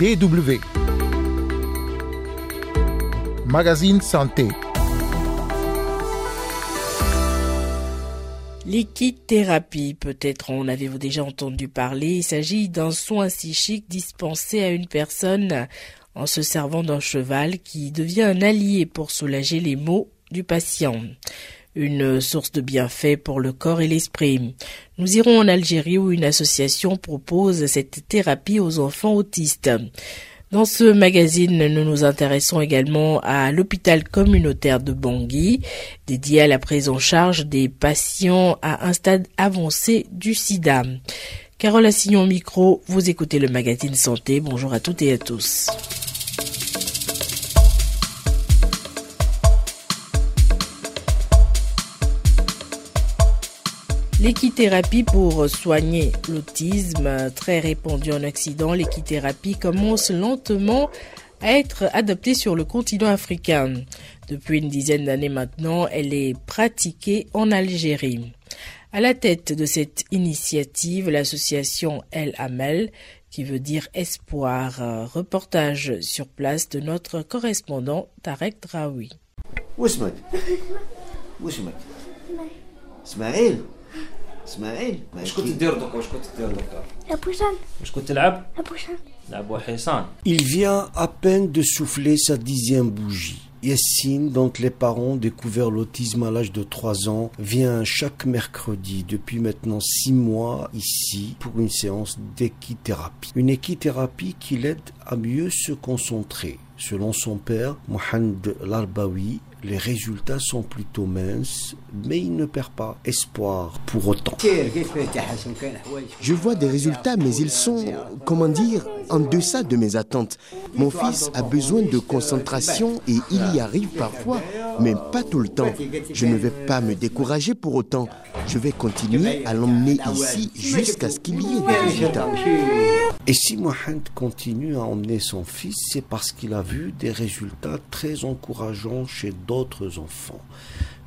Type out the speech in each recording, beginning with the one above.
BW. Magazine Santé. L'équithérapie, peut-être en avez-vous déjà entendu parler. Il s'agit d'un soin psychique dispensé à une personne en se servant d'un cheval qui devient un allié pour soulager les maux du patient. Une source de bienfaits pour le corps et l'esprit. Nous irons en Algérie où une association propose cette thérapie aux enfants autistes. Dans ce magazine, nous nous intéressons également à l'hôpital communautaire de Bangui, dédié à la prise en charge des patients à un stade avancé du sida. Carole Assignon micro, vous écoutez le magazine Santé. Bonjour à toutes et à tous. L'équithérapie pour soigner l'autisme, très répandue en Occident, l'équithérapie commence lentement à être adoptée sur le continent africain. Depuis une dizaine d'années maintenant, elle est pratiquée en Algérie. À la tête de cette initiative, l'association El Amel, qui veut dire espoir. Reportage sur place de notre correspondant Tarek Draoui. Il vient à peine de souffler sa dixième bougie. Yassine, dont les parents ont découvert l'autisme à l'âge de 3 ans, vient chaque mercredi depuis maintenant 6 mois ici pour une séance d'équithérapie. Une équithérapie qui l'aide à mieux se concentrer. Selon son père, Mohamed Larbawi, les résultats sont plutôt minces, mais il ne perd pas espoir pour autant. Je vois des résultats, mais ils sont, comment dire, en deçà de mes attentes. Mon fils a besoin de concentration et il y arrive parfois, mais pas tout le temps. Je ne vais pas me décourager pour autant. Je vais continuer à l'emmener ici jusqu'à ce qu'il y ait des résultats. Et si Mohamed continue à emmener son fils, c'est parce qu'il a vu des résultats très encourageants chez d'autres enfants.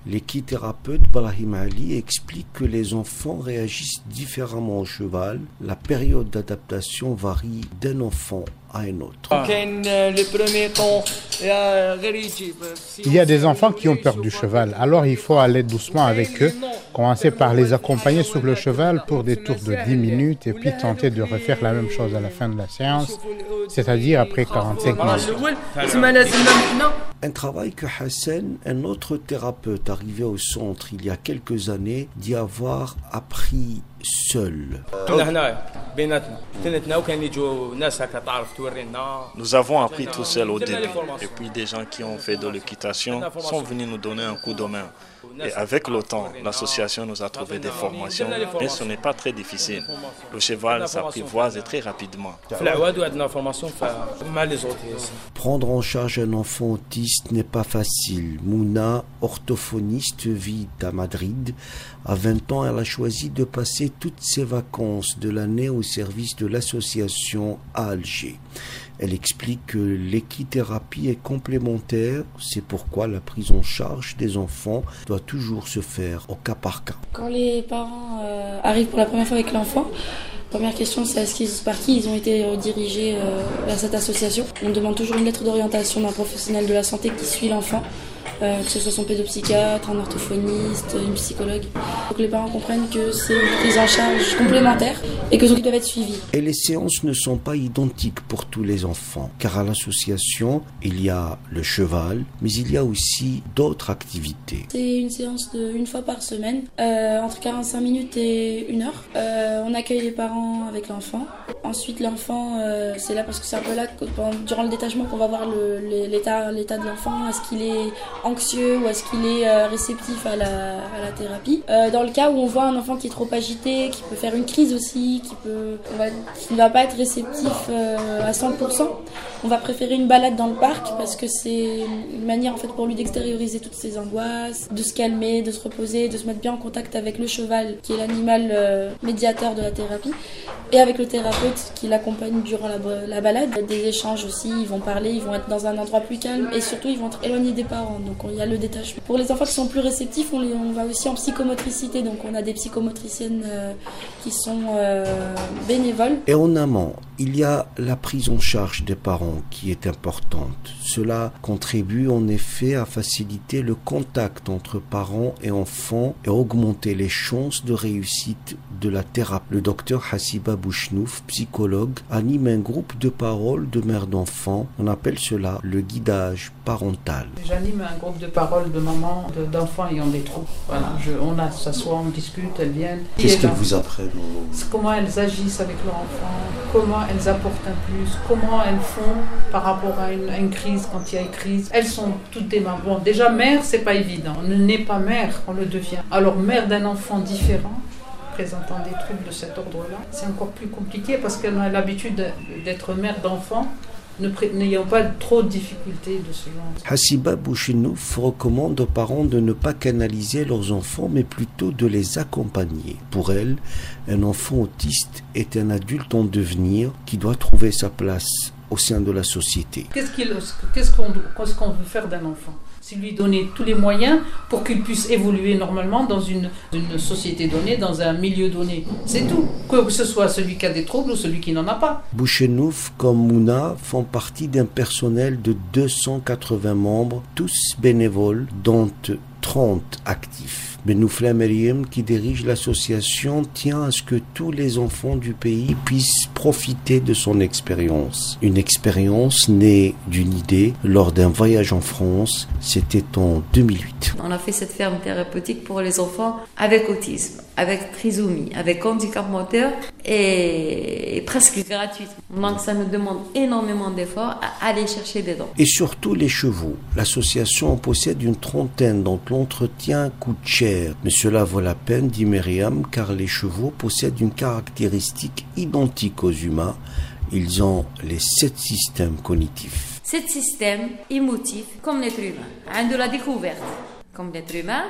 L'équithérapeute Brahim Ali explique que les enfants réagissent différemment au cheval. La période d'adaptation varie d'un enfant à un autre. Il y a des enfants qui ont peur du cheval, alors il faut aller doucement avec eux, commencer par les accompagner sur le cheval pour des tours de 10 minutes et puis tenter de refaire la même chose à la fin de la séance, c'est-à-dire après 45 minutes. Un travail que Hassan, un autre thérapeute arrivé au centre il y a quelques années, dit avoir appris seul. Nous avons appris tout seul au début. Et puis des gens qui ont fait de l'équitation sont venus nous donner un coup de main. Et avec le temps, l'association nous a trouvé des formations, mais ce n'est pas très difficile. Le cheval s'apprivoise très rapidement. Prendre en charge un enfant autiste n'est pas facile. Mouna, orthophoniste, vit à Madrid. À 20 ans, elle a choisi de passer toutes ses vacances de l'année au service de l'association à Alger. Elle explique que l'équithérapie est complémentaire, c'est pourquoi la prise en charge des enfants doit toujours se faire au cas par cas. Quand les parents euh, arrivent pour la première fois avec l'enfant, Première question, c'est est-ce qu'ils, par qui ils ont été euh, dirigés euh, vers cette association On demande toujours une lettre d'orientation d'un professionnel de la santé qui suit l'enfant. Euh, que ce soit son pédopsychiatre, un orthophoniste, une psychologue. Pour que les parents comprennent que c'est une prise en charge complémentaire et que donc ils doivent être suivis. Et les séances ne sont pas identiques pour tous les enfants, car à l'association, il y a le cheval, mais il y a aussi d'autres activités. C'est une séance de une fois par semaine, euh, entre 45 minutes et une heure. Euh, on accueille les parents avec l'enfant. Ensuite, l'enfant, c'est là parce que c'est un peu là, durant le détachement, qu'on va voir l'état de l'enfant. Est-ce qu'il est anxieux ou est-ce qu'il est euh, réceptif à la, à la thérapie. Euh, dans le cas où on voit un enfant qui est trop agité, qui peut faire une crise aussi, qui, peut, qui ne va pas être réceptif euh, à 100%, on va préférer une balade dans le parc parce que c'est une manière en fait pour lui d'extérioriser toutes ses angoisses, de se calmer, de se reposer, de se mettre bien en contact avec le cheval qui est l'animal médiateur de la thérapie et avec le thérapeute qui l'accompagne durant la, la, balade. Des échanges aussi, ils vont parler, ils vont être dans un endroit plus calme et surtout ils vont être éloignés des parents. Donc il y a le détachement. Pour les enfants qui sont plus réceptifs, on, va aussi en psychomotricité. Donc on a des psychomotriciennes euh, qui sont euh, bénévoles. Et en amont, Il y a la prise en charge des parents qui est importante. Cela contribue en effet à faciliter le contact entre parents et enfants et augmenter les chances de réussite de la thérapie. Le docteur Hassiba Bouchnouf, psychologue, anime un groupe de parole de mères d'enfants. On appelle cela le guidage J'anime un groupe de parole de mamans, d'enfants ayant des troubles. Voilà, je, on s'assoit, on discute, elles viennent. Qu'est-ce qu'elles vous apprennent Comment elles agissent avec leur enfant, comment elles apportent un plus, comment elles font par rapport à une, crise quand il y a une crise. Elles sont toutes des mamans. Bon, déjà mère, c'est pas évident. On ne naît pas mère, on le devient. Alors mère d'un enfant différent, présentant des troubles de cet ordre-là, c'est encore plus compliqué parce qu'elle a l'habitude d'être mère d'enfant n'ayant pas trop de difficultés de ce genre. Hassiba Bouchinouf recommande aux parents de ne pas canaliser leurs enfants, mais plutôt de les accompagner. Pour elle, un enfant autiste est un adulte en devenir qui doit trouver sa place au sein de la société. Qu'est-ce qu'on veut faire d'un enfant? C'est lui donner tous les moyens pour qu'il puisse évoluer normalement dans une, société donnée, dans un milieu donné. C'est tout. Que ce soit celui qui a des troubles ou celui qui n'en a pas. Bouchenouf comme Mouna font partie d'un personnel de 280 membres, tous bénévoles, dont 30 actifs. Benoufla Meriem, qui dirige l'association, tient à ce que tous les enfants du pays puissent profiter de son expérience. Une expérience née d'une idée lors d'un voyage en France, c'était en 2008. On a fait cette ferme thérapeutique pour les enfants avec autisme, avec trisomie, avec handicap moteur et presque gratuite. Donc ça nous demande énormément d'efforts à aller chercher des dents. Et surtout les chevaux. L'association possède une trentaine dont l'entretien coûte cher mais cela vaut la peine, dit Myriam, car les chevaux possèdent une caractéristique identique aux humains. Ils ont les sept systèmes cognitifs. Sept systèmes émotifs comme l'être humain. Un de la découverte, comme l'être humain.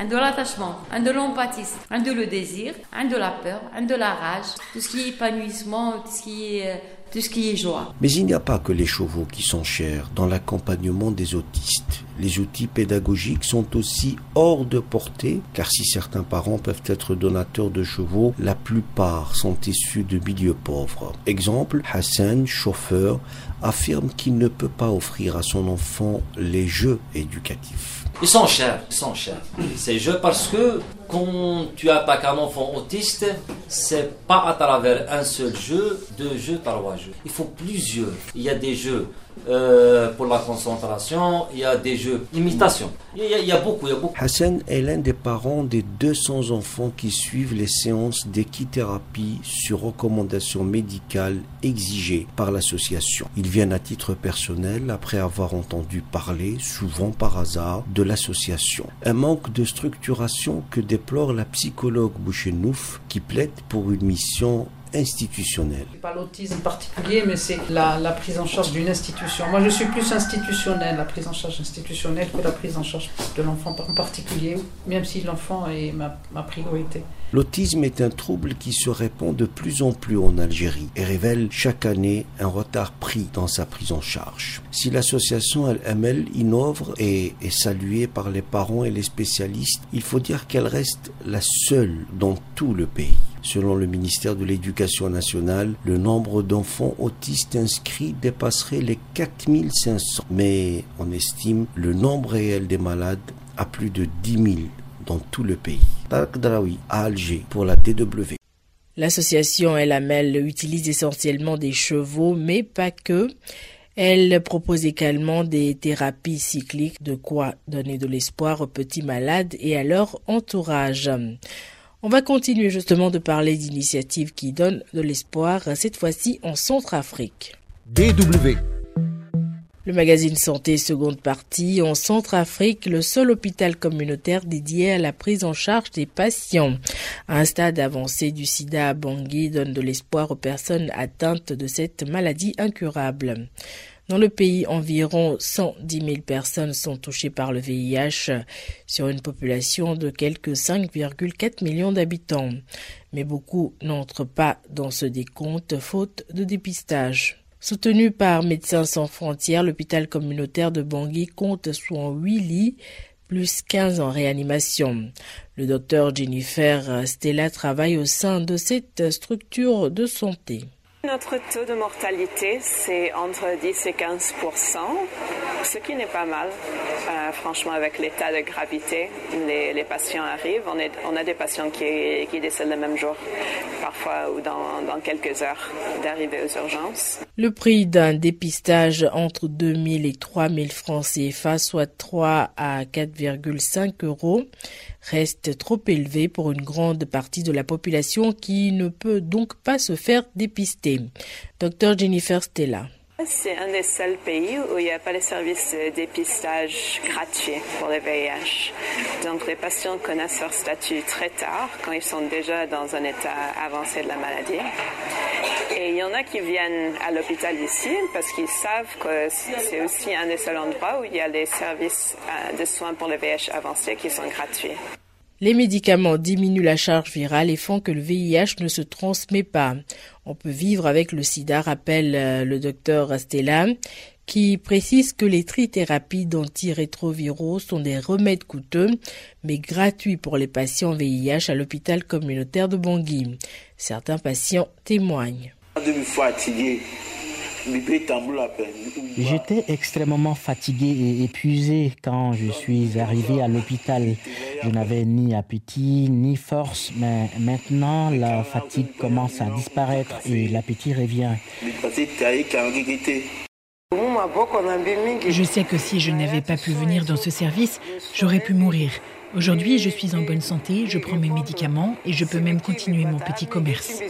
Un de l'attachement, un de l'empathie, un de le désir, un de la peur, un de la rage, tout ce qui est épanouissement, tout ce qui est euh, tout ce qui est joie. Mais il n'y a pas que les chevaux qui sont chers dans l'accompagnement des autistes. Les outils pédagogiques sont aussi hors de portée, car si certains parents peuvent être donateurs de chevaux, la plupart sont issus de milieux pauvres. Exemple, Hassan, chauffeur, affirme qu'il ne peut pas offrir à son enfant les jeux éducatifs. Ils sont chers, ils sont chers. Ces jeux parce que quand tu attaques un enfant autiste, c'est pas à travers un seul jeu, deux jeux, trois jeux. Il faut plusieurs. Il y a des jeux euh, pour la concentration, il y a des jeux d'imitation. Il, y a beaucoup, il y a beaucoup. Hassan est l'un des parents des 200 enfants qui suivent les séances d'équithérapie sur recommandation médicale exigées par l'association. Ils viennent à titre personnel après avoir entendu parler, souvent par hasard, de l'association. Un manque de structuration que déplore la psychologue Bouchenouf qui plaide pour une mission institutionnel. Pas l'autisme particulier, mais c'est la, la, prise en charge d'une institution. Moi, je suis plus institutionnelle, la prise en charge institutionnelle, que la prise en charge de l'enfant en particulier, même si l'enfant est ma, ma priorité. L'autisme est un trouble qui se répand de plus en plus en Algérie et révèle chaque année un retard pris dans sa prise en charge. Si l'association Al-Amel innove et est saluée par les parents et les spécialistes, il faut dire qu'elle reste la seule dans tout le pays. Selon le ministère de l'Éducation nationale, le nombre d'enfants autistes inscrits dépasserait les 4500, mais on estime le nombre réel des malades à plus de 10 000 dans tout le pays. La. L'association El utilise essentiellement des chevaux, mais pas que. Elle propose également des thérapies cycliques, de quoi donner de l'espoir aux petits malades et à leur entourage. On va continuer justement de parler d'initiatives qui donnent de l'espoir, cette fois-ci en Centrafrique. DW. Le magazine Santé seconde partie en Centrafrique, le seul hôpital communautaire dédié à la prise en charge des patients. Un stade avancé du sida à Bangui donne de l'espoir aux personnes atteintes de cette maladie incurable. Dans le pays, environ 110 000 personnes sont touchées par le VIH sur une population de quelques 5,4 millions d'habitants. Mais beaucoup n'entrent pas dans ce décompte faute de dépistage. Soutenu par Médecins sans frontières, l'hôpital communautaire de Bangui compte 108 lits, plus 15 en réanimation. Le docteur Jennifer Stella travaille au sein de cette structure de santé. Notre taux de mortalité, c'est entre 10 et 15 ce qui n'est pas mal. Euh, franchement, avec l'état de gravité, les, patients arrivent. On, a des patients qui, qui, décèdent le même jour, parfois ou dans, dans quelques heures d'arriver aux urgences. Le prix d'un dépistage entre 2000 et 3000 francs CFA, soit 3 à 4,5 euros, reste trop élevé pour une grande partie de la population qui ne peut donc pas se faire dépister. Docteur Jennifer Stella. C'est un des seuls pays où il n'y a pas de service de dépistage gratuit pour le VIH. Donc les patients connaissent leur statut très tard, quand ils sont déjà dans un état avancé de la maladie. Et il y en a qui viennent à l'hôpital ici parce qu'ils savent que c'est aussi un des seuls endroits où il y a des services euh, de soins pour le VIH avancé qui sont gratuits. Les médicaments diminuent la charge virale et font que le VIH ne se transmet pas. On peut vivre avec le sida, rappelle euh, le docteur Stella, qui précise que les trithérapies d'antirétroviraux sont des remèdes coûteux, mais gratuits pour les patients VIH à l'hôpital communautaire de Bangui. Certains patients témoignent. J'étais extrêmement fatigué et épuisé quand je suis arrivé à l'hôpital. Je n'avais ni appétit ni force, mais maintenant la fatigue commence à disparaître et l'appétit revient. Je sais que si je n'avais pas pu venir dans ce service, j'aurais pu mourir. Aujourd'hui, je suis en bonne santé, je prends mes médicaments et je peux même continuer mon petit commerce.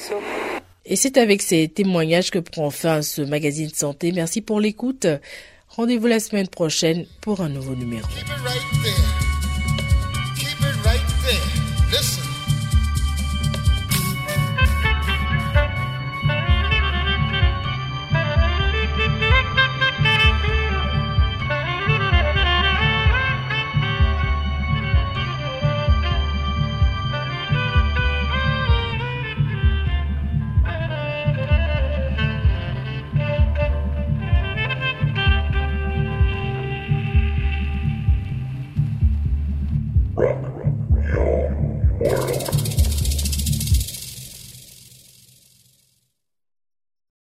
Et c'est avec ces témoignages que prend fin ce magazine santé. Merci pour l'écoute. Rendez-vous la semaine prochaine pour un nouveau numéro.